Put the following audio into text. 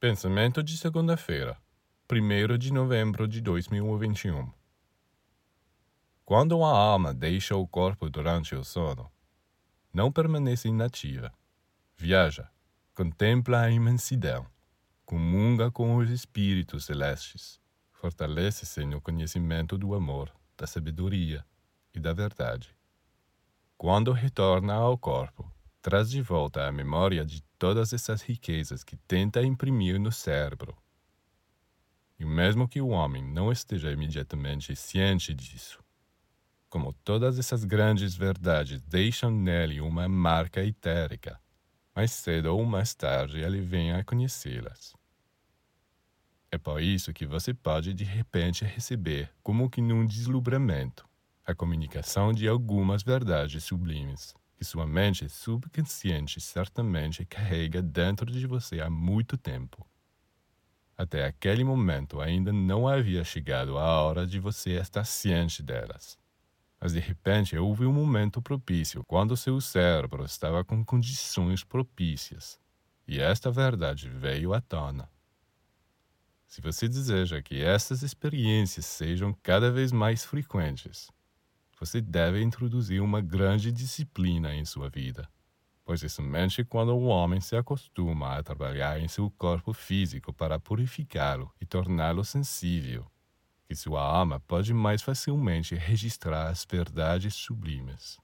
Pensamento de segunda-feira, 1 de novembro de 2021. Quando a alma deixa o corpo durante o sono, não permanece inativa. Viaja, contempla a imensidão, comunga com os espíritos celestes, fortalece-se no conhecimento do amor, da sabedoria e da verdade. Quando retorna ao corpo, traz de volta a memória de todas essas riquezas que tenta imprimir no cérebro. E mesmo que o homem não esteja imediatamente ciente disso, como todas essas grandes verdades deixam nele uma marca etérica, mais cedo ou mais tarde ele vem a conhecê-las. É por isso que você pode de repente receber, como que num deslumbramento, a comunicação de algumas verdades sublimes que sua mente subconsciente certamente carrega dentro de você há muito tempo. Até aquele momento ainda não havia chegado a hora de você estar ciente delas. Mas de repente houve um momento propício quando seu cérebro estava com condições propícias, e esta verdade veio à tona. Se você deseja que essas experiências sejam cada vez mais frequentes, você deve introduzir uma grande disciplina em sua vida, pois somente quando o homem se acostuma a trabalhar em seu corpo físico para purificá-lo e torná-lo sensível, que sua alma pode mais facilmente registrar as verdades sublimes.